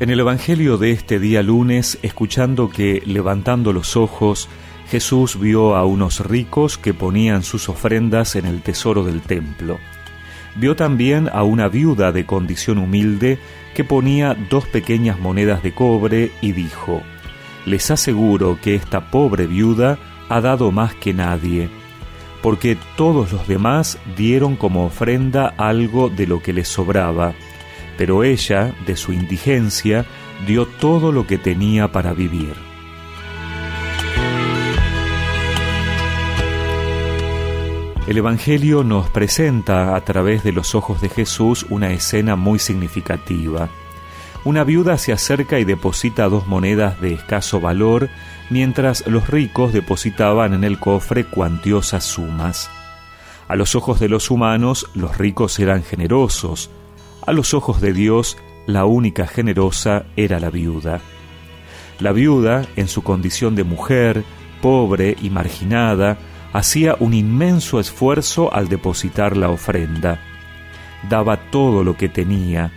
En el Evangelio de este día lunes, escuchando que, levantando los ojos, Jesús vio a unos ricos que ponían sus ofrendas en el tesoro del templo. Vio también a una viuda de condición humilde que ponía dos pequeñas monedas de cobre y dijo, Les aseguro que esta pobre viuda ha dado más que nadie, porque todos los demás dieron como ofrenda algo de lo que les sobraba pero ella, de su indigencia, dio todo lo que tenía para vivir. El Evangelio nos presenta a través de los ojos de Jesús una escena muy significativa. Una viuda se acerca y deposita dos monedas de escaso valor, mientras los ricos depositaban en el cofre cuantiosas sumas. A los ojos de los humanos, los ricos eran generosos, a los ojos de Dios, la única generosa era la viuda. La viuda, en su condición de mujer, pobre y marginada, hacía un inmenso esfuerzo al depositar la ofrenda. Daba todo lo que tenía,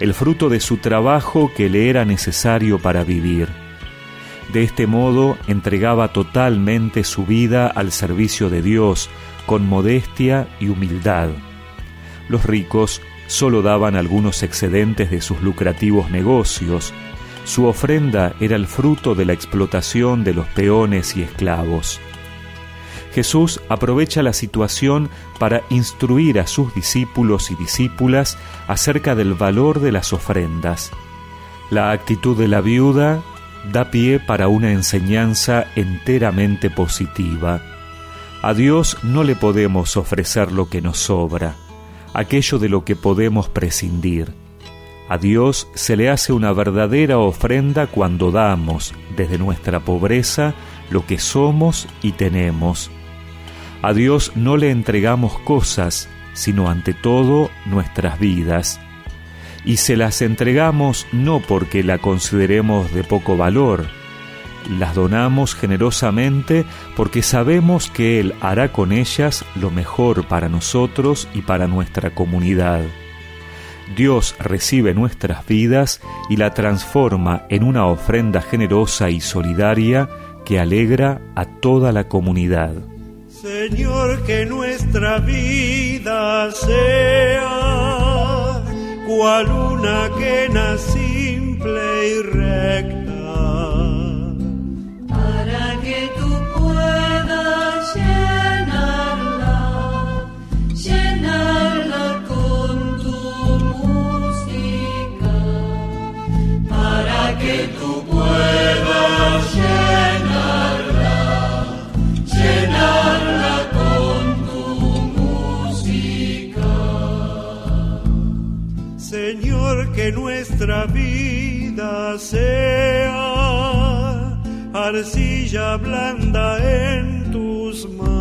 el fruto de su trabajo que le era necesario para vivir. De este modo entregaba totalmente su vida al servicio de Dios, con modestia y humildad. Los ricos solo daban algunos excedentes de sus lucrativos negocios. Su ofrenda era el fruto de la explotación de los peones y esclavos. Jesús aprovecha la situación para instruir a sus discípulos y discípulas acerca del valor de las ofrendas. La actitud de la viuda da pie para una enseñanza enteramente positiva. A Dios no le podemos ofrecer lo que nos sobra aquello de lo que podemos prescindir. A Dios se le hace una verdadera ofrenda cuando damos, desde nuestra pobreza, lo que somos y tenemos. A Dios no le entregamos cosas, sino ante todo nuestras vidas. Y se las entregamos no porque la consideremos de poco valor, las donamos generosamente porque sabemos que Él hará con ellas lo mejor para nosotros y para nuestra comunidad. Dios recibe nuestras vidas y la transforma en una ofrenda generosa y solidaria que alegra a toda la comunidad. Señor, que nuestra vida sea cual una quena simple y que nuestra vida sea arcilla blanda en tus manos.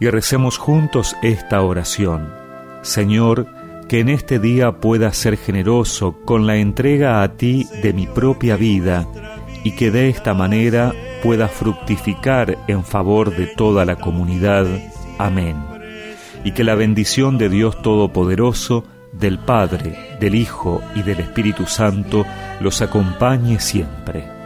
Y recemos juntos esta oración. Señor, que en este día pueda ser generoso con la entrega a ti de mi propia vida y que de esta manera pueda fructificar en favor de toda la comunidad. Amén. Y que la bendición de Dios Todopoderoso, del Padre, del Hijo y del Espíritu Santo los acompañe siempre.